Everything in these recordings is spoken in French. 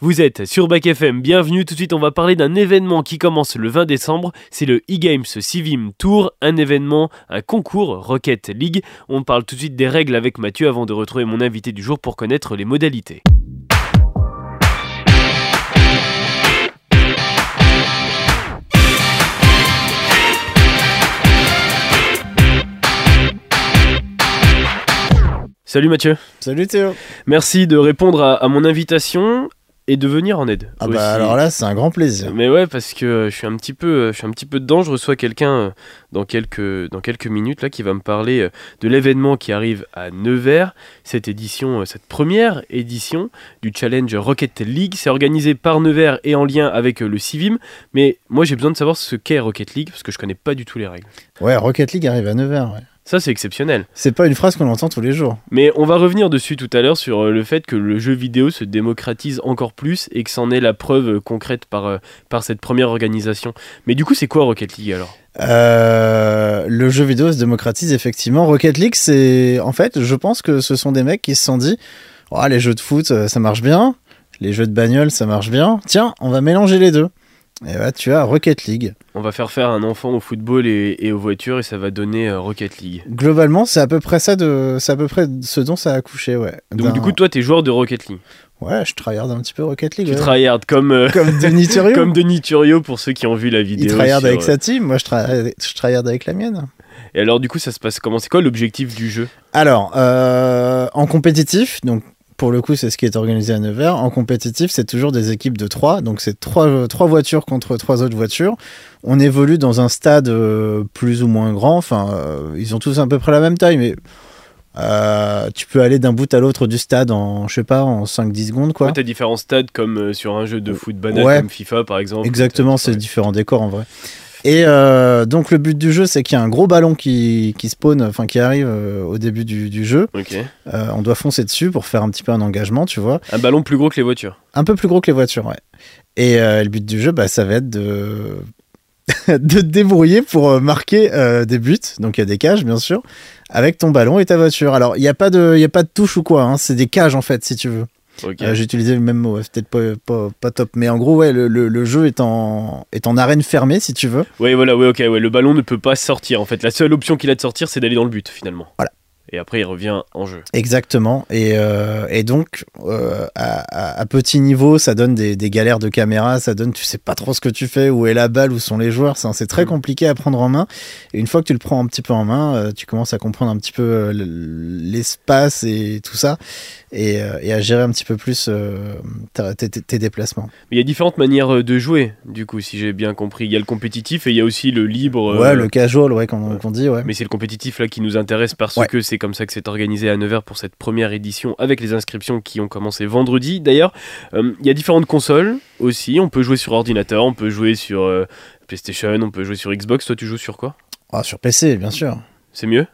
Vous êtes sur Back FM, bienvenue. Tout de suite, on va parler d'un événement qui commence le 20 décembre. C'est le e-games Civim Tour, un événement, un concours Rocket League. On parle tout de suite des règles avec Mathieu avant de retrouver mon invité du jour pour connaître les modalités. Salut Mathieu. Salut Théo. Merci de répondre à, à mon invitation et de venir en aide. Ah aussi. bah alors là, c'est un grand plaisir. Mais ouais, parce que euh, je suis un petit peu, euh, je suis un petit peu dedans. Je reçois quelqu'un euh, dans quelques, dans quelques minutes là qui va me parler de l'événement qui arrive à Nevers. Cette édition, cette première édition du challenge Rocket League, c'est organisé par Nevers et en lien avec le Civim. Mais moi, j'ai besoin de savoir ce qu'est Rocket League parce que je connais pas du tout les règles. Ouais, Rocket League arrive à 9h. Ouais. Ça, c'est exceptionnel. C'est pas une phrase qu'on entend tous les jours. Mais on va revenir dessus tout à l'heure sur euh, le fait que le jeu vidéo se démocratise encore plus et que c'en est la preuve euh, concrète par, euh, par cette première organisation. Mais du coup, c'est quoi Rocket League alors? Euh, le jeu vidéo se démocratise effectivement. Rocket League, c'est en fait, je pense que ce sont des mecs qui se sont dit, oh, les jeux de foot, ça marche bien, les jeux de bagnole, ça marche bien. Tiens, on va mélanger les deux. Et là, tu as Rocket League. On va faire faire un enfant au football et, et aux voitures et ça va donner euh, Rocket League. Globalement, c'est à peu près ça de, c'est à peu près ce dont ça a accouché, ouais. Donc du coup, toi, t'es joueur de Rocket League. ouais, je tryhard un petit peu Rocket League. Tu ouais. tryhard comme, euh, comme Denis Thurio. comme Denis Turio pour ceux qui ont vu la vidéo. Il tryhard sur, avec euh, sa team, moi je, tryhard- je tryhard avec la mienne. Et alors du coup, ça se passe comment? C'est quoi l'objectif du jeu? Alors, euh, en compétitif, donc pour le coup, c'est ce qui est organisé à Nevers. En compétitif, c'est toujours des équipes de 3. Donc, c'est trois, trois voitures contre trois autres voitures. On évolue dans un stade euh, plus ou moins grand. Enfin, euh, ils ont tous à peu près la même taille, mais euh, tu peux aller d'un bout à l'autre du stade en, je sais pas, en 5-10 secondes, quoi. Ouais, T'as différents stades comme sur un jeu de foot banal Ouais. comme FIFA par exemple. Exactement, c'est ouais. différents décors en vrai. Et euh, donc, le but du jeu, c'est qu'il y a un gros ballon qui, qui spawn, enfin, qui arrive euh, au début du, du jeu. Euh, on doit foncer dessus pour faire un petit peu un engagement, tu vois. Un ballon plus gros que les voitures. Un peu plus gros que les voitures, ouais. Et euh, le but du jeu, bah, ça va être de, de te débrouiller pour marquer euh, des buts. Donc il y a des cages, bien sûr, avec ton ballon et ta voiture. Alors il n'y a, pas de- y a pas de touche ou quoi, hein, c'est des cages en fait, si tu veux. Euh, J'ai utilisé le même mot, c'est peut-être pas, pas, pas top. Mais en gros, ouais, le, le- le jeu est en, est en arène fermée, si tu veux. Ouais, voilà, ouais, ok, ouais. Le ballon ne peut pas sortir en fait. La seule option qu'il a de sortir, c'est d'aller dans le but finalement. Voilà. Et après, il revient en jeu. Exactement. Et, euh, et donc, euh, à, à- à petit niveau, ça donne des, des galères de caméra, ça donne, tu sais pas trop ce que tu fais, où est la balle, où sont les joueurs. C'est très Mm. compliqué à prendre en main. Et une fois que tu le prends un petit peu en main, euh, tu commences à comprendre un petit peu l'espace et tout ça, et, et à gérer un petit peu plus tes, déplacements. Mais il y a différentes manières de jouer, du coup, si j'ai bien compris. Il y a le compétitif et il y a aussi le libre. Ouais, le casual, ouais, qu'on ouais. dit, ouais. Mais c'est le compétitif là qui nous intéresse parce Ouais. que c'est comme ça que c'est organisé à Nevers pour cette première édition avec les inscriptions qui ont commencé vendredi. D'ailleurs, euh, il y a différentes consoles aussi. On peut jouer sur ordinateur, on peut jouer sur euh, PlayStation, on peut jouer sur Xbox. Toi, tu joues sur quoi? Ah, sur PC, bien sûr. C'est mieux?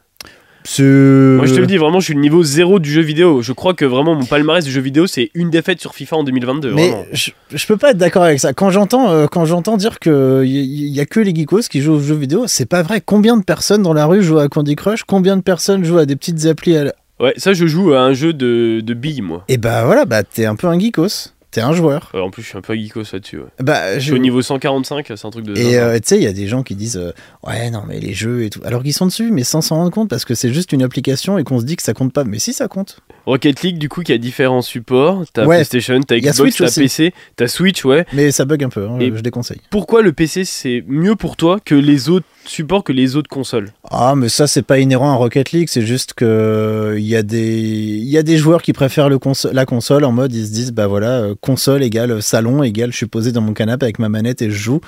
Moi, je te le dis, vraiment, je suis le niveau zéro du jeu vidéo. Je crois que vraiment mon palmarès du jeu vidéo, c'est une défaite sur FIFA en 2022. Mais je, je peux pas être d'accord avec ça. Quand j'entends euh, quand j'entends dire que il y, y a que les geekos qui jouent aux jeux vidéo, c'est pas vrai. Combien de personnes dans la rue jouent à Candy Crush? Combien de personnes jouent à des petites applis à... Ouais, ça, je joue à un jeu de, de billes, moi. Et bah voilà, bah t'es un peu un geekos. T'es un joueur. Euh, en plus, je suis un peu geekos là-dessus. Ouais. Bah Je je... suis au niveau 145, c'est un truc de. Et euh, tu sais, il y a des gens qui disent euh, ouais non mais les jeux et tout, alors qu'ils sont dessus, mais sans s'en rendre compte parce que c'est juste une application et qu'on se dit que ça compte pas. Mais si ça compte. Rocket League, du coup, qui a différents supports. T'as Ouais. PlayStation, t'as Xbox, t'as. PC, t'as Switch, ouais. Mais ça bug un peu. hein, Et- Je déconseille. Pourquoi le PC c'est mieux pour toi que les autres supports, que les autres consoles? Ah, mais ça, c'est pas inhérent à Rocket League, c'est juste que il y, a des... y a des joueurs qui préfèrent le la console en mode ils se disent bah voilà, euh, console égale salon égale je suis posé dans mon canapé avec ma manette et je joue.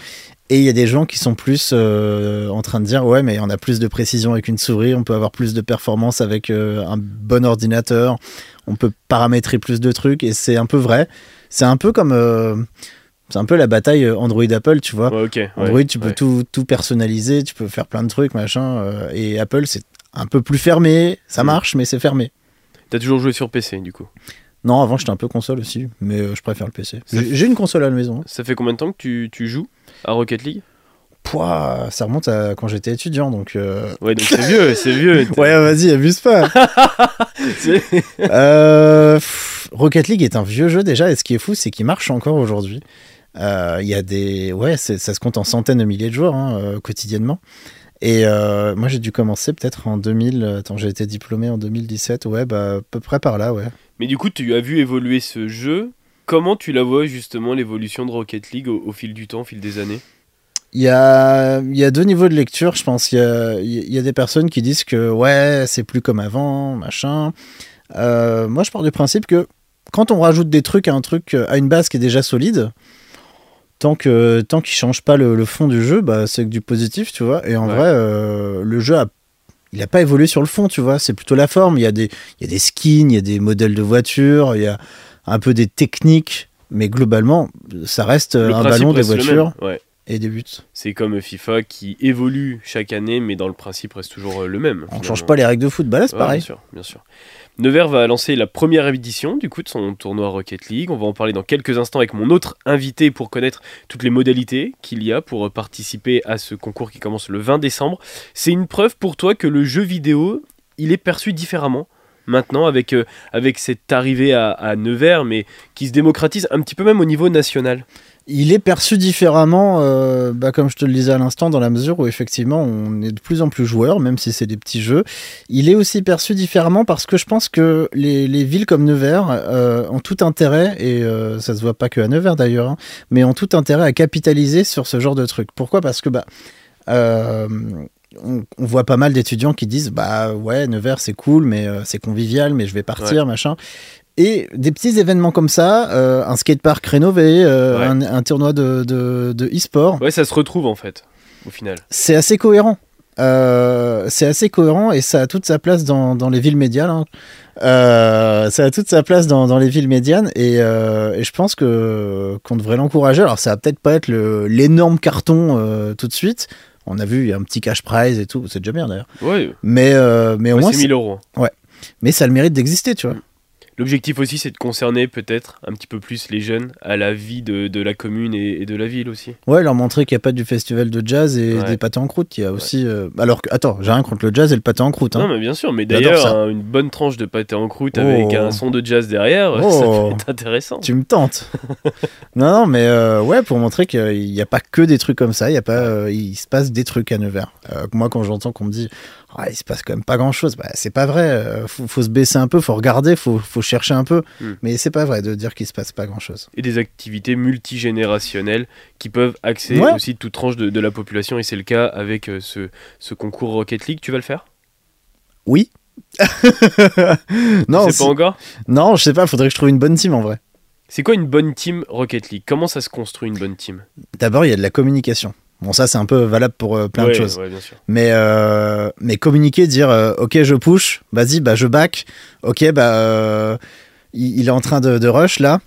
Et il y a des gens qui sont plus euh, en train de dire ouais, mais on a plus de précision avec une souris, on peut avoir plus de performance avec euh, un bon ordinateur, on peut paramétrer plus de trucs et c'est un peu vrai. C'est un peu comme. euh, c'est un peu la bataille Android-Apple, tu vois. Ouais, ok. ouais, Android, tu peux ouais. tout, tout personnaliser, tu peux faire plein de trucs, machin. euh, et Apple, c'est un peu plus fermé. Ça Mm. marche, mais c'est fermé. T'as toujours joué sur PC, du coup? Non, avant, j'étais un peu console aussi, mais euh, je préfère le PC. J'ai une console à la maison. Ça fait combien de temps que tu, tu joues à Rocket League? Pouah, ça remonte à quand j'étais étudiant, donc. euh, Ouais, donc c'est vieux, c'est vieux. Ouais, vas-y, abuse pas. Euh, pff, Rocket League est un vieux jeu déjà, et ce qui est fou, c'est qu'il marche encore aujourd'hui. Euh, Il y a des. Ouais, ça se compte en centaines de milliers de joueurs hein, euh, quotidiennement. Et euh, moi, j'ai dû commencer peut-être en 2000. Attends, j'ai été diplômé en 2017. Ouais, bah, à peu près par là, ouais. Mais du coup, tu as vu évoluer ce jeu. Comment tu la vois justement l'évolution de Rocket League au, au fil du temps, au fil des années? Il y a, il y a deux niveaux de lecture, je pense. Il y a, il y a des personnes qui disent que ouais, c'est plus comme avant, machin. Euh, moi, je pars du principe que quand on rajoute des trucs à un truc, à une base qui est déjà solide, tant que tant qu'il change pas le, le fond du jeu, bah, c'est que du positif, tu vois. Et en Ouais. vrai, euh, le jeu a il n'a pas évolué sur le fond, tu vois. C'est plutôt la forme. Il y, a des, il y a des skins, il y a des modèles de voitures, il y a un peu des techniques. Mais globalement, ça reste Le un ballon, des voitures Ouais. et des buts. C'est comme FIFA qui évolue chaque année, mais dans le principe reste toujours euh, le même. On finalement. change pas les règles de foot, bah là c'est Ouais, pareil. Bien sûr, bien sûr. Nevers va lancer la première édition du coup de son tournoi Rocket League. On va en parler dans quelques instants avec mon autre invité pour connaître toutes les modalités qu'il y a pour euh, participer à ce concours qui commence le 20 décembre. C'est une preuve pour toi que le jeu vidéo, il est perçu différemment maintenant avec, euh, cette arrivée à Nevers, mais qui se démocratise un petit peu même au niveau national. Il est perçu différemment, euh, bah, comme je te le disais à l'instant, dans la mesure où effectivement on est de plus en plus joueurs, même si c'est des petits jeux. Il est aussi perçu différemment parce que je pense que les, les villes comme Nevers euh, ont tout intérêt, et euh, ça se voit pas que à Nevers d'ailleurs, hein, mais ont tout intérêt à capitaliser sur ce genre de truc. Pourquoi? Parce que bah, euh, on, voit pas mal d'étudiants qui disent bah ouais Nevers c'est cool mais euh, c'est convivial mais je vais partir machin et des petits événements comme ça euh, un skatepark rénové euh, Ouais. un, un tournoi de, de, de e-sport. Ouais, ça se retrouve en fait, au final. c'est assez cohérent. Euh, c'est assez cohérent et ça a toute sa place dans, dans les villes médianes hein. Euh, ça a toute sa place dans, dans les villes médianes et, et je pense que qu'on devrait l'encourager. Alors ça va peut-être pas être le- l'énorme carton tout de suite. On a vu il y a un petit cash prize et tout. C'est déjà bien d'ailleurs. Ouais, mais euh, mais au ouais, moins c'est c'est- 1000 euros. mais ça a le mérite d'exister tu vois L'objectif aussi, c'est de concerner peut-être un petit peu plus les jeunes à la vie de, de la commune et, et de la ville aussi. Ouais, leur montrer qu'il n'y a pas du festival de jazz et Ouais. des pâtés en croûte. Il y a aussi. euh, Alors que, attends, j'ai rien contre le jazz et le pâté en croûte. Non, Hein. mais bien sûr, mais d'ailleurs, ça. un- une bonne tranche de pâté en croûte Oh. avec un son de jazz derrière, ça Oh. peut être intéressant. Tu me tentes. non, non, mais euh, ouais, pour montrer qu'il n'y a pas que des trucs comme ça. Il y a pas, euh, il se passe des trucs à Nevers. Moi, quand j'entends qu'on me dit, Ah, il se passe quand même pas grand chose, bah, c'est pas vrai. Faut, faut se baisser un peu, faut regarder, faut, faut chercher un peu. Hmm. Mais c'est pas vrai de dire qu'il se passe pas grand chose. Et des activités multigénérationnelles qui peuvent axer Ouais. aussi toute tranche de, de la population, et c'est le cas avec euh, ce, ce concours Rocket League. Tu vas le faire? Oui. non, C'est si- pas encore? Non, je sais pas. Faudrait que je trouve une bonne team en vrai. C'est quoi une bonne team Rocket League? Comment ça se construit une bonne team? D'abord, il y a de la communication. Bon, ça, c'est un peu valable pour euh, plein de choses. Ouais, bien sûr. Mais, euh, mais communiquer, dire euh, ok je push, vas-y bah je back, ok bah il, il est en train de, de rush là,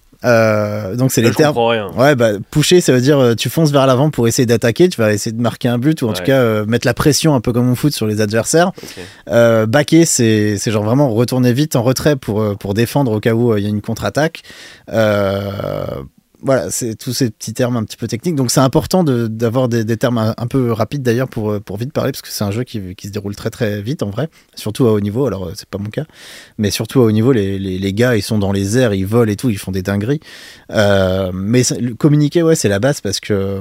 donc c'est les je termes. rien. Ouais bah pusher ça veut dire tu fonces vers l'avant pour essayer d'attaquer, tu vas essayer de marquer un but ou en Ouais. tout cas mettre la pression un peu comme au foot sur les adversaires. Backer c'est c'est genre vraiment retourner vite en retrait pour pour défendre au cas où il y a une contre-attaque. Voilà, c'est tous ces petits termes un petit peu techniques. Donc c'est important d'avoir des, termes un, peu rapides d'ailleurs pour, euh, pour vite parler, parce que c'est un jeu qui, se déroule très très vite en vrai, surtout à haut niveau. Alors euh, c'est pas mon cas, mais surtout à haut niveau, les, gars ils sont dans les airs, ils volent et tout, ils font des dingueries. Euh, mais communiquer, ouais, c'est la base parce que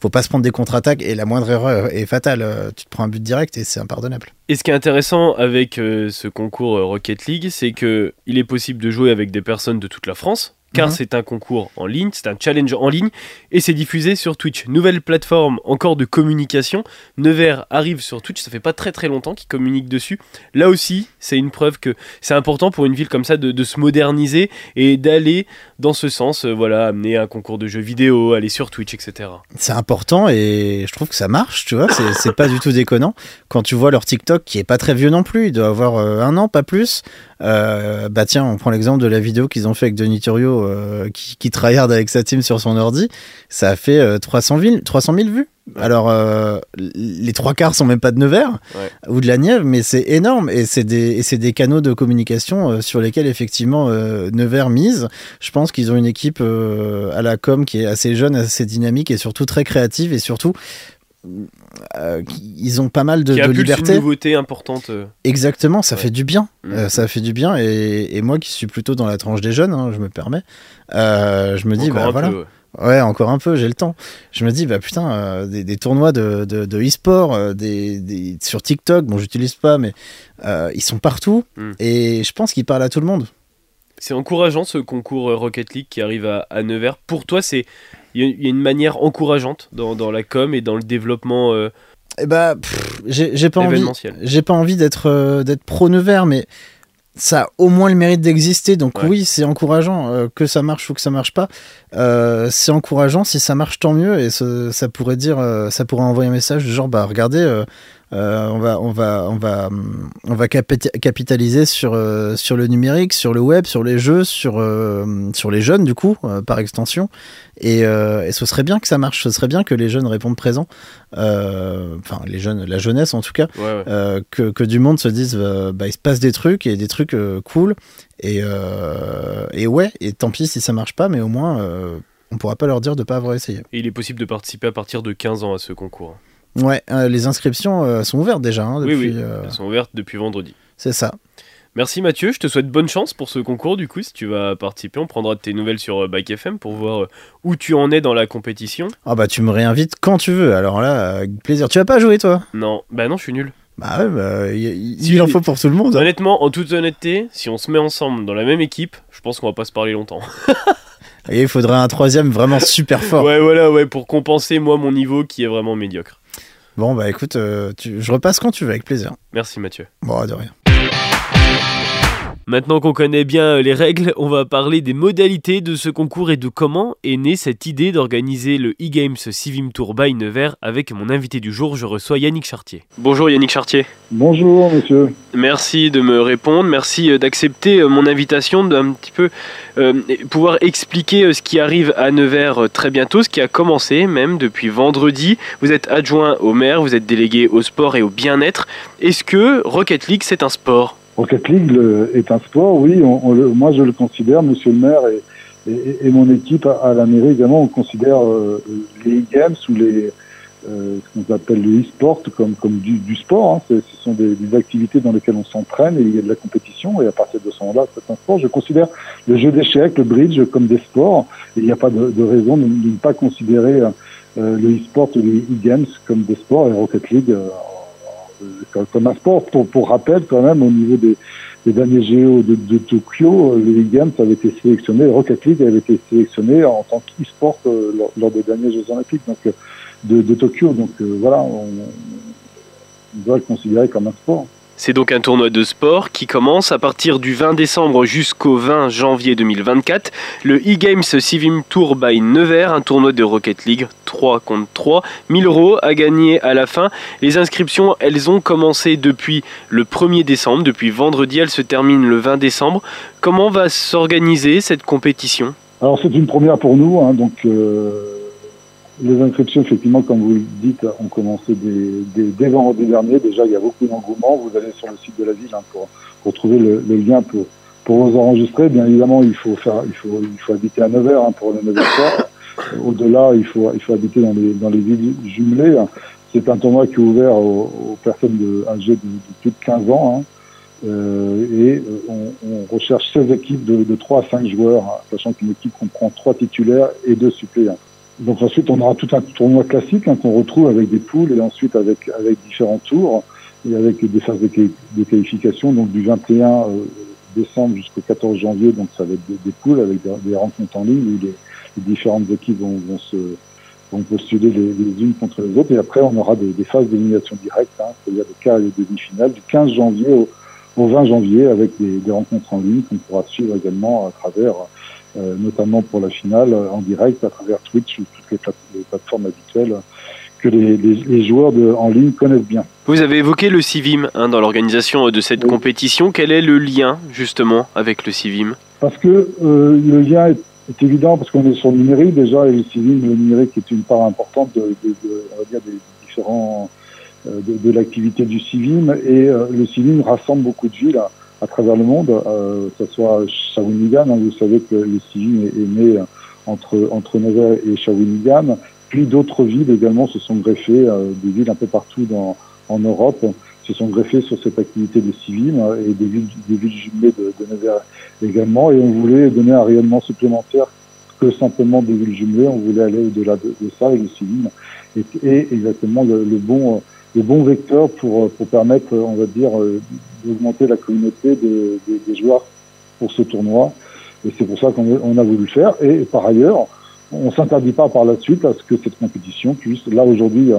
faut pas se prendre des contre-attaques et la moindre erreur est fatale. Tu te prends un but direct et c'est impardonnable. Et ce qui est intéressant avec ce concours Rocket League, c'est que il est possible de jouer avec des personnes de toute la France, car Mhm. c'est un concours en ligne, c'est un challenge en ligne, et c'est diffusé sur Twitch. Nouvelle plateforme encore de communication. Nevers arrive sur Twitch, ça fait pas très très longtemps qu'ils communiquent dessus. Là aussi, c'est une preuve que c'est important pour une ville comme ça de, de se moderniser et d'aller dans ce sens, euh, voilà, amener un concours de jeux vidéo, aller sur Twitch, etc. c'est important et je trouve que ça marche, tu vois, c'est- c'est pas du tout déconnant. Quand tu vois leur TikTok qui est pas très vieux non plus, il doit avoir euh, un an, pas plus. Euh, bah tiens, on prend l'exemple de la vidéo qu'ils ont fait avec Denis Turio euh, qui, qui tryhard avec sa team sur son ordi. Ça a fait euh, 300, 000, 300 000 vues. Alors, euh, les trois quarts sont même pas de Nevers Ouais. ou de la Nièvre, mais c'est énorme et c'est des, canaux de communication euh, sur lesquels effectivement euh, Nevers mise. Je pense qu'ils ont une équipe à la com qui est assez jeune, assez dynamique et surtout très créative et surtout euh, ils ont pas mal de, Qui de liberté. une nouveauté importante. euh. Exactement, ça Ouais. fait du bien. Euh, ça fait du bien. Et, et moi qui suis plutôt dans la tranche des jeunes, hein, je me permets, euh, je me dis, Encore bah un voilà. peu, ouais. Ouais, encore un peu, j'ai le temps. Je me dis, bah putain, euh, des, des tournois de, de, de e-sport euh, des, des- sur TikTok, bon, j'utilise pas, mais euh, ils sont partout. Mm. Et je pense qu'ils parlent à tout le monde. C'est encourageant ce concours euh, Rocket League qui arrive à, à Nevers. Pour toi, c'est il y, a- il y a une manière encourageante dans, dans la com et dans le développement euh, Et bah, j'ai pas envie. événementiel. J'ai pas envie d'être euh, d'être pro Nevers, mais ça a au moins le mérite d'exister. Donc Ouais. oui, c'est encourageant euh, que ça marche ou que ça marche pas. Euh, c'est encourageant si ça marche, tant mieux. Et ce- ça pourrait dire, euh, ça pourrait envoyer un message du genre, bah regardez, euh, on va, on va, on va, on va capita- capitaliser sur euh, sur le numérique, sur le web, sur les jeux, sur euh, sur les jeunes du coup, euh, par extension. Et, euh, et ce serait bien que ça marche. Ce serait bien que les jeunes répondent présents. Euh, Enfin, les jeunes, la jeunesse en tout cas. Ouais, ouais. Euh, que, que du monde se dise euh, bah, il se passe des trucs et des trucs euh, cool et, euh, et ouais et tant pis si ça marche pas mais au moins euh, on pourra pas leur dire de pas avoir essayé Et il est possible de participer à partir de 15 ans à ce concours. Ouais euh, les inscriptions euh, sont ouvertes déjà hein, Oui, depuis oui. euh, Elles sont ouvertes depuis vendredi. c'est ça Merci Mathieu, je te souhaite bonne chance pour ce concours du coup si tu vas participer. On prendra tes nouvelles sur Bike FM pour voir où tu en es dans la compétition. ah bah tu me réinvites quand tu veux alors là avec plaisir tu vas pas jouer toi? Non, bah non, je suis nul. bah ouais bah, il il- Si, il en faut pour tout le monde hein. Honnêtement, en toute honnêteté, si on se met ensemble dans la même équipe, je pense qu'on va pas se parler longtemps. et il faudrait un troisième vraiment super fort Ouais, voilà, ouais, pour compenser moi mon niveau qui est vraiment médiocre. Bon bah écoute euh, tu- je repasse quand tu veux avec plaisir Merci Mathieu. bon de rien Maintenant qu'on connaît bien les règles, on va parler des modalités de ce concours et de comment est née cette idée d'organiser le e-Games Civim Tour by Nevers avec mon invité du jour, je reçois Yannick Chartier. Bonjour Yannick Chartier. Bonjour monsieur. Merci de me répondre, merci euh, d'accepter euh, mon invitation, d'un petit peu euh, pouvoir expliquer euh, ce qui arrive à Nevers euh, très bientôt, ce qui a commencé même depuis vendredi. Vous êtes adjoint au maire, vous êtes délégué au sport et au bien-être. Est-ce que Rocket League c'est un sport? Rocket League le- est un sport, oui. On, le- moi, je le considère, Monsieur le maire et, et, et mon équipe à, à la mairie également, on considère euh, les e-games ou les euh, ce qu'on appelle le e-sport comme comme du, du sport. Hein. Ce sont des, des activités dans lesquelles on s'entraîne et il y a de la compétition. Et à partir de ce moment-là, c'est un sport. Je considère le jeu d'échecs, le bridge comme des sports. Il n'y a pas de, de raison de, ne pas considérer euh, le e-sport ou les e-games comme des sports et Rocket League. Comme- un sport. Pour, pour rappel, quand même, au niveau des, derniers géos de, Tokyo, euh, le e-games avait été sélectionné, Rocket League avait été sélectionné en tant qu'e-sport euh, lors, des derniers Jeux Olympiques euh, de, Tokyo. Donc voilà, on, on doit le considérer comme un sport. C'est donc un tournoi de sport qui commence à partir du 20 décembre jusqu'au 20 janvier 2024. Le e-Games Civim Tour by Nevers, un tournoi de Rocket League 3 contre 3. 1000 euros à gagner à la fin. Les inscriptions, elles ont commencé depuis le 1er décembre, depuis vendredi, elles se terminent le 20 décembre. Comment va s'organiser cette compétition? Alors c'est une première pour nous, hein, euh, les inscriptions, effectivement, comme vous le dites, ont commencé dès, dès, dès vendredi dernier. Déjà, il y a beaucoup d'engouement. Vous allez sur le site de la ville hein, pour, pour trouver le, le lien pour, pour vous enregistrer. Bien évidemment, il faut faire, il faut, il faut habiter à Nevers hein, pour le Nevers Soir. Au-delà, il faut, il faut habiter dans les, dans les villes jumelées. C'est un tournoi qui est ouvert aux, aux personnes de, âgées de, de, plus de 15 ans. Hein. Euh, et on, on, recherche 16 équipes de, de 3 à 5 joueurs, hein, sachant qu'une équipe comprend 3 titulaires et 2 suppléants. Donc ensuite, on aura tout un tournoi classique hein, qu'on retrouve avec des poules et ensuite avec, avec différents tours et avec des phases de, qualification. Donc du 21 euh, décembre jusqu'au 14 janvier, donc ça va être des, poules avec des, rencontres en ligne où les, différentes équipes vont, vont, se, vont postuler les, unes contre les autres. Et après, on aura des, phases d'élimination directe, hein, c'est-à-dire des quarts et des demi-finales du 15 janvier au, au 20 janvier avec des rencontres en ligne qu'on pourra suivre également à travers euh, notamment pour la finale en direct à travers Twitch ou toutes les, plate les plateformes habituelles que les, les, les joueurs de, en ligne connaissent bien. Vous avez évoqué le CIVIM hein, dans l'organisation de cette oui. compétition. Quel est le lien justement avec le CIVIM? Parce que euh, le lien est, est évident parce qu'on est sur le numérique déjà et le CIVIM, le numérique est une part importante de, de, de on va dire des différents euh, de, de l'activité du CIVIM et euh, le CIVIM rassemble beaucoup de villes. À, à travers le monde, euh, que ce soit Shawinigan, hein, vous savez que le CIVIM est, est né entre, entre Nevers et Shawinigan, puis d'autres villes également se sont greffées, des villes un peu partout en Europe se sont greffées sur cette activité de civils et des villes, des villes jumelées de, de Nevers également. Et on voulait donner un rayonnement supplémentaire que simplement des villes jumelées. On voulait aller au-delà de, ça et le civil et, exactement le, bon le bon vecteur pour, pour permettre, on va dire, d'augmenter la communauté des, joueurs pour ce tournoi. Et c'est pour ça qu'on a voulu le faire. Et par ailleurs, on s'interdit pas par la suite à ce que cette compétition puisse, là aujourd'hui,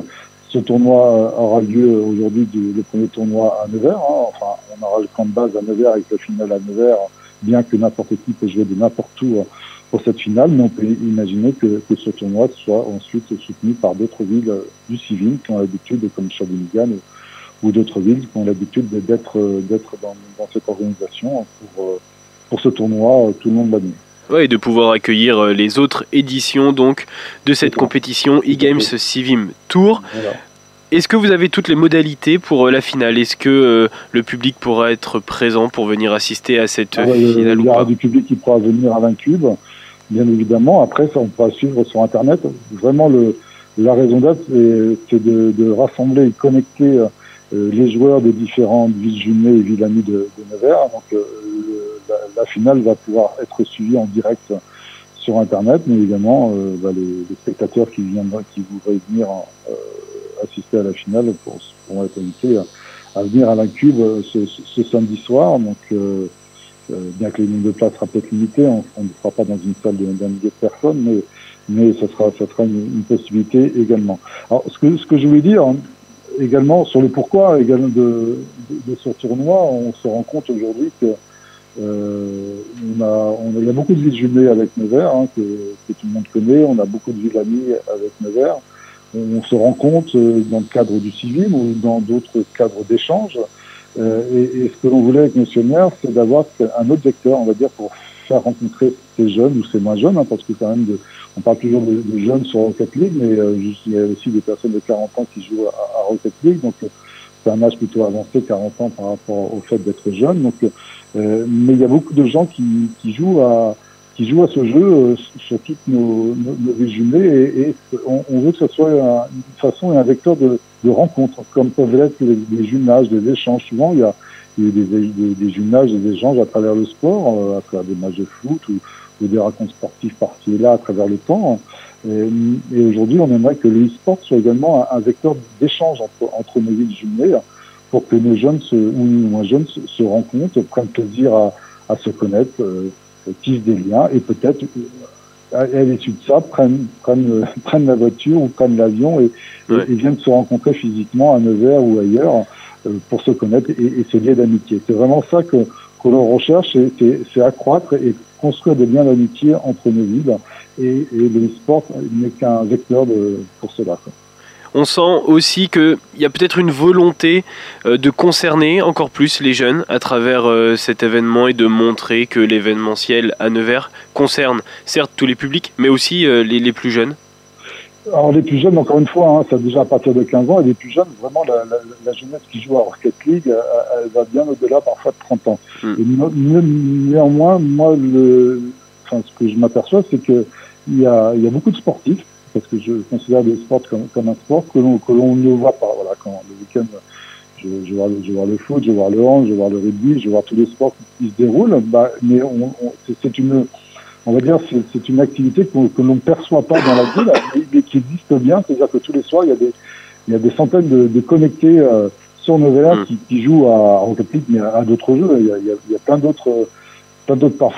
ce tournoi aura lieu aujourd'hui, le premier tournoi à Nevers. Hein. Enfin, on aura le camp de base à Nevers avec la finale à Nevers, bien que n'importe qui peut jouer de n'importe où hein, pour cette finale, mais on peut imaginer que, ce tournoi soit ensuite soutenu par d'autres villes du civil qui ont l'habitude, comme Shawinigan ou, d'autres villes qui ont l'habitude d'être d'être dans, dans, cette organisation pour, pour ce tournoi tout le monde l'année. Ouais, et de pouvoir accueillir euh, les autres éditions donc de cette compétition e-games Civim Tour. Est-ce que vous avez toutes les modalités pour euh, la finale? Est-ce que euh, le public pourra être présent pour venir assister à cette ah finale Il y aura du public qui pourra venir à Vancube, bien évidemment. Après, ça, on pourra suivre sur Internet. Vraiment, le, la raison d'être, c'est de, de, rassembler et connecter les joueurs des différentes villes jumelées et villes amies de, de Nevers. Donc, la, finale va pouvoir être suivie en direct sur Internet, mais également euh, bah, les, spectateurs qui viendraient, qui voudraient venir euh, assister à la finale pour, pourront être invités à, venir à la Cube euh, ce, samedi soir. Donc, bien que le nombre de places sera peut-être limité, on, ne sera pas dans une salle d'un millier de personnes, mais mais ça sera ça sera une, possibilité également. Alors, ce que ce que je voulais dire hein, également sur le pourquoi également de, de ce tournoi, on se rend compte aujourd'hui que euh, on a, on a, il y a beaucoup de villes jumelées avec Nevers, hein, que, que, tout le monde connaît. On a beaucoup de villes amies avec Nevers. On, se rend compte euh, dans le cadre du civil ou dans d'autres cadres d'échange. Euh, et, et, ce que l'on voulait avec Monsieur le c'est d'avoir un autre vecteur, on va dire, pour faire rencontrer ces jeunes ou ces moins jeunes, hein, parce que quand même, de, on parle toujours de, jeunes sur Rocket League, mais euh, il y a aussi des personnes de 40 ans qui jouent à, à Rocket League, donc c'est un âge plutôt avancé, 40 ans par rapport au fait d'être jeune. Donc euh, mais il y a beaucoup de gens qui, qui jouent à qui jouent à ce jeu euh, sur toutes nos, nos, résumés et, et on, on, veut que ce soit une façon et un vecteur de, de rencontre, comme peuvent l'être les, les des échanges. Souvent, il y a, il y a des, des, des jumellages, des échanges à travers le sport, euh, à travers des matchs de foot ou, ou des racontes sportives par-ci et là à travers le temps. Et, et aujourd'hui, on aimerait que le e-sport soit également un, un vecteur d'échange entre, entre nos villes jumelées pour que nos jeunes se, ou moins jeunes se, se rencontrent, prennent plaisir à, à se connaître, euh, tissent des liens et peut-être euh, à l'issue de ça prennent, prennent, euh, prennent la voiture ou prennent l'avion et, ouais. et, viennent se rencontrer physiquement à Nevers ou ailleurs euh, pour se connaître et, et se lier d'amitié. C'est vraiment ça que, que l'on recherche, c'est accroître et construire des liens d'amitié entre nos villes et, et le sport n'est qu'un vecteur pour cela. On sent aussi qu'il y a peut-être une volonté euh, de concerner encore plus les jeunes à travers euh, cet événement et de montrer que l'événementiel à Nevers concerne certes tous les publics, mais aussi euh, les, plus jeunes. Alors les plus jeunes, encore une fois, hein, c'est déjà à partir de 15 ans, et les plus jeunes, vraiment la, la, la jeunesse qui joue à Rocket League, elle, elle va bien au-delà parfois de 30 ans. Mm. Et néanmoins, moi, le, enfin, ce que je m'aperçois, c'est qu'il y a, y a beaucoup de sportifs parce que je considère le sport comme, comme un sport que l'on que l'on ne voit pas. Voilà, quand le week-end, je, je, voir, je voir le foot, je voir le hand, je voir le rugby, je voir tous les sports qui, se déroulent. Bah, mais on, on, c'est une, on va dire, c'est une activité que, que l'on ne perçoit pas dans la ville, mais, qui existe bien. C'est-à-dire que tous les soirs, il y a des, il y a des centaines de, de connectés euh, sur Nevers mmh. qui, qui jouent à Rocket League, mais à, à d'autres jeux. Il y a, il y a, il y a plein d'autres plein d'autres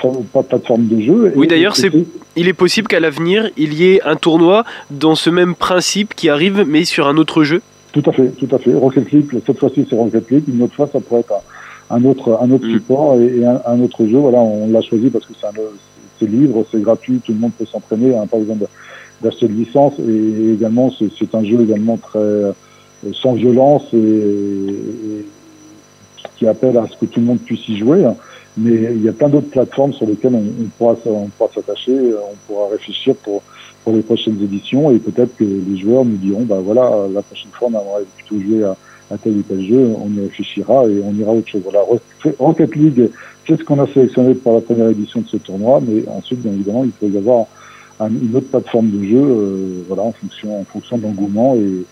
plateformes de jeu. Oui, d'ailleurs, c'est, il est possible qu'à l'avenir, il y ait un tournoi dans ce même principe qui arrive, mais sur un autre jeu? Tout à fait, tout à fait. Rocket League, cette fois-ci, c'est Rocket League. Une autre fois, ça pourrait être un, autre, un autre mm. support et, et un, un, autre jeu. Voilà, on l'a choisi parce que c'est, un, c'est libre, c'est gratuit, tout le monde peut s'entraîner, hein, pas besoin d'acheter de licence. Et également, c'est, un jeu également très euh, sans violence et, qui appelle à ce que tout le monde puisse y jouer. Hein. Mais il y a plein d'autres plateformes sur lesquelles on, pourra, s'attacher, on pourra réfléchir pour, les prochaines éditions et peut-être que les joueurs nous diront, bah voilà, la prochaine fois on aimerait plutôt jouer à, à tel ou tel jeu, on y réfléchira et on ira autre chose. Rocket League, c'est ce qu'on a sélectionné pour la première édition de ce tournoi, mais ensuite, bien évidemment, il faut y avoir une autre plateforme de jeu, voilà, en fonction, en fonction de l'engouement et,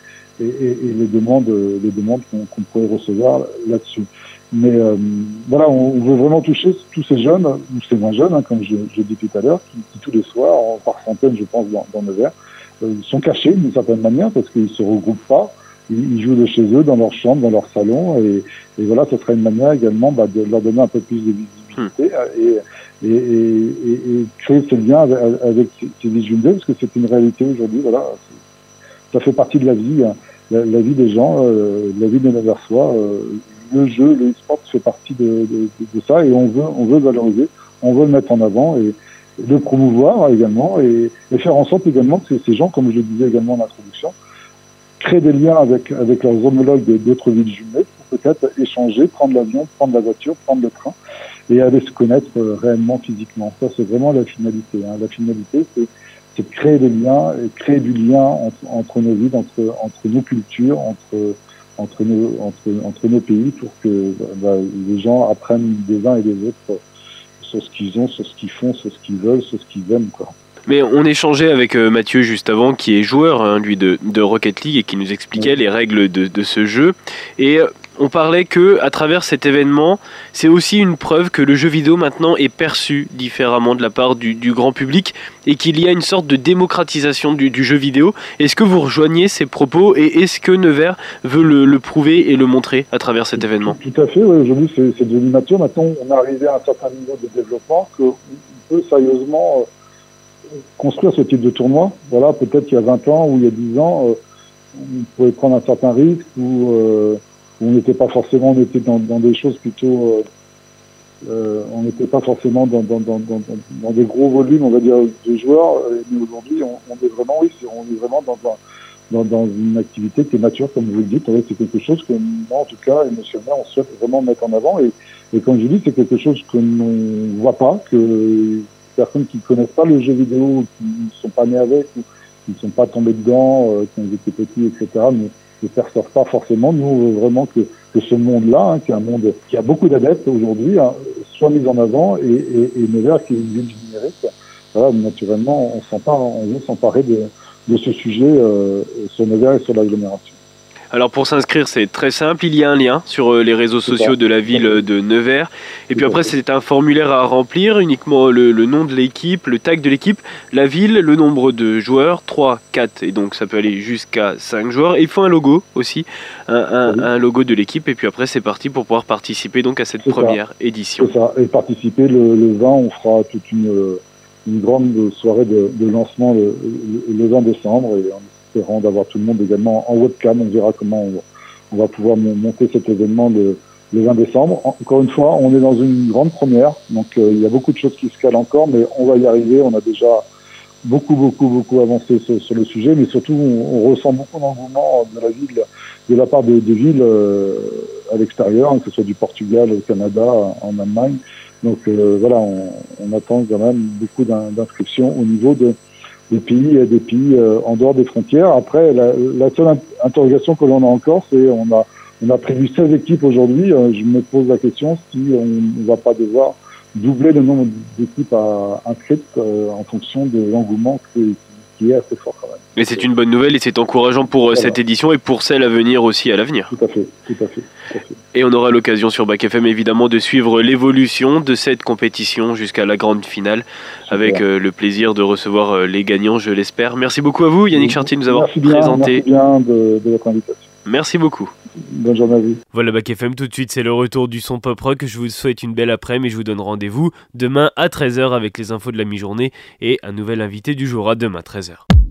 et, et, les demandes, les demandes qu'on pourrait recevoir là-dessus. Mais euh, voilà, on, veut vraiment toucher tous ces jeunes, ou ces moins jeunes, hein, comme j'ai dit tout à l'heure, qui, qui, tous les soirs, par centaines, je pense, dans, dans Nevers, euh, sont cachés d'une certaine manière parce qu'ils se regroupent pas. Ils, jouent de chez eux, dans leur chambre, dans leur salon, et, et voilà, ce serait une manière également bah, de leur donner un peu plus de visibilité hmm. et, et, et, créer ce lien avec, avec ces visuels parce que c'est une réalité aujourd'hui. Voilà, ça fait partie de la vie, hein. la, la, vie des gens, euh, la vie des Neversois. Euh, le jeu, le sport fait partie de, de, de, ça et on veut, on veut valoriser, on veut le mettre en avant et, le promouvoir également et, et, faire en sorte également que ces gens, comme je le disais également en introduction, créent des liens avec, avec leurs homologues d'autres villes jumelles pour peut-être échanger, prendre l'avion, prendre la voiture, prendre le train et aller se connaître euh, réellement physiquement. Ça, c'est vraiment la finalité. Hein. La finalité, c'est de créer des liens, et créer du lien entre, entre nos vies, entre, entre nos cultures, entre, entre, nos, entre, entre nos pays, pour que bah, les gens apprennent des uns et des autres sur ce qu'ils ont, sur ce qu'ils font, sur ce qu'ils veulent, sur ce qu'ils aiment. Quoi. Mais on échangeait avec euh, Mathieu juste avant, qui est joueur, hein, lui, de, de, Rocket League, et qui nous expliquait les règles de, de, ce jeu. Et euh, on parlait que, à travers cet événement, c'est aussi une preuve que le jeu vidéo maintenant est perçu différemment de la part du, du grand public, et qu'il y a une sorte de démocratisation du, du jeu vidéo. Est-ce que vous rejoignez ces propos, et est-ce que Nevers veut le, le, prouver et le montrer à travers cet événement? Tout à fait, oui. Aujourd'hui, c'est devenu nature. Maintenant, on est arrivé à un certain niveau de développement qu'on peut sérieusement euh, construire ce type de tournoi. Voilà, peut-être qu'il y a 20 ans ou il y a 10 ans, euh, on pouvait prendre un certain risque ou euh, on n'était pas forcément, on était dans, des choses plutôt, euh, euh on n'était pas forcément dans, des gros volumes, on va dire, de joueurs. Mais aujourd'hui, on, est vraiment, oui, on est vraiment dans, une activité qui est mature, comme vous le dites. C'est quelque chose que moi, en tout cas, émotionnellement, on souhaite vraiment mettre en avant. Et, et comme je dis, c'est quelque chose que l'on voit pas, que personnes qui ne connaissent pas le jeu vidéo, qui ne sont pas nés avec, ou qui ne sont pas tombés dedans, euh, qui ont été petits, etc., mais ne perçoivent pas forcément. Nous, vraiment, que, que ce monde-là, hein, qui est un monde qui a beaucoup d'adeptes aujourd'hui, hein, soit mis en avant et, et, et Nevers, qui est une ville du numérique, voilà, naturellement, on s'empare, on veut s'emparer de, de ce sujet euh, sur Nevers et sur l'agglomération. Alors pour s'inscrire, c'est très simple. Il y a un lien sur euh, les réseaux sociaux de la ville de Nevers. Et puis après, c'est un formulaire à remplir, uniquement le, le nom de l'équipe, le tag de l'équipe, la ville, le nombre de joueurs, 3, 4, et donc ça peut aller jusqu'à 5 joueurs. Et il faut un logo aussi, un, un, un logo de l'équipe. Et puis après, c'est parti pour pouvoir participer donc à cette première ça. édition. Ça. Et participer le, le 20, on fera toute une, une grande soirée de, de lancement le, le, 20 décembre. Et on espérant d'avoir tout le monde également en webcam. On verra comment on, va pouvoir monter cet événement le, le, 20 décembre. Encore une fois, on est dans une grande première, donc euh, il y a beaucoup de choses qui se calent encore, mais on va y arriver. On a déjà beaucoup, beaucoup, beaucoup avancé sur, le sujet, mais surtout, on, ressent beaucoup d'engouement de la ville, de la part des, villes euh, à l'extérieur, hein, que ce soit du Portugal, au Canada, en Allemagne. Donc euh, voilà, on, attend quand même beaucoup d'inscriptions au niveau de, des pays, des pays euh, en dehors des frontières. Après, la, la seule interrogation que l'on a encore, c'est on a on a prévu 16 équipes aujourd'hui. Euh, je me pose la question si on ne va pas devoir doubler le nombre d'équipes inscrites euh, en fonction de l'engouement qui, qui, est assez fort quand même. Mais c'est une bonne nouvelle et c'est encourageant pour voilà. cette édition et pour celle à venir aussi à l'avenir. Tout à fait, tout à fait. Tout à fait. Et on aura l'occasion sur Bac FM évidemment de suivre l'évolution de cette compétition jusqu'à la grande finale Super. avec euh, le plaisir de recevoir euh, les gagnants, je l'espère. Merci beaucoup à vous Yannick Chartier de nous avoir merci bien, présenté. Merci bien de, de votre invitation. Merci beaucoup. Bonne journée à vous. Voilà Bac FM, tout de suite c'est le retour du son pop rock. Je vous souhaite une belle après-midi et je vous donne rendez-vous demain à 13h avec les infos de la mi-journée et un nouvel invité du jour à demain 13h.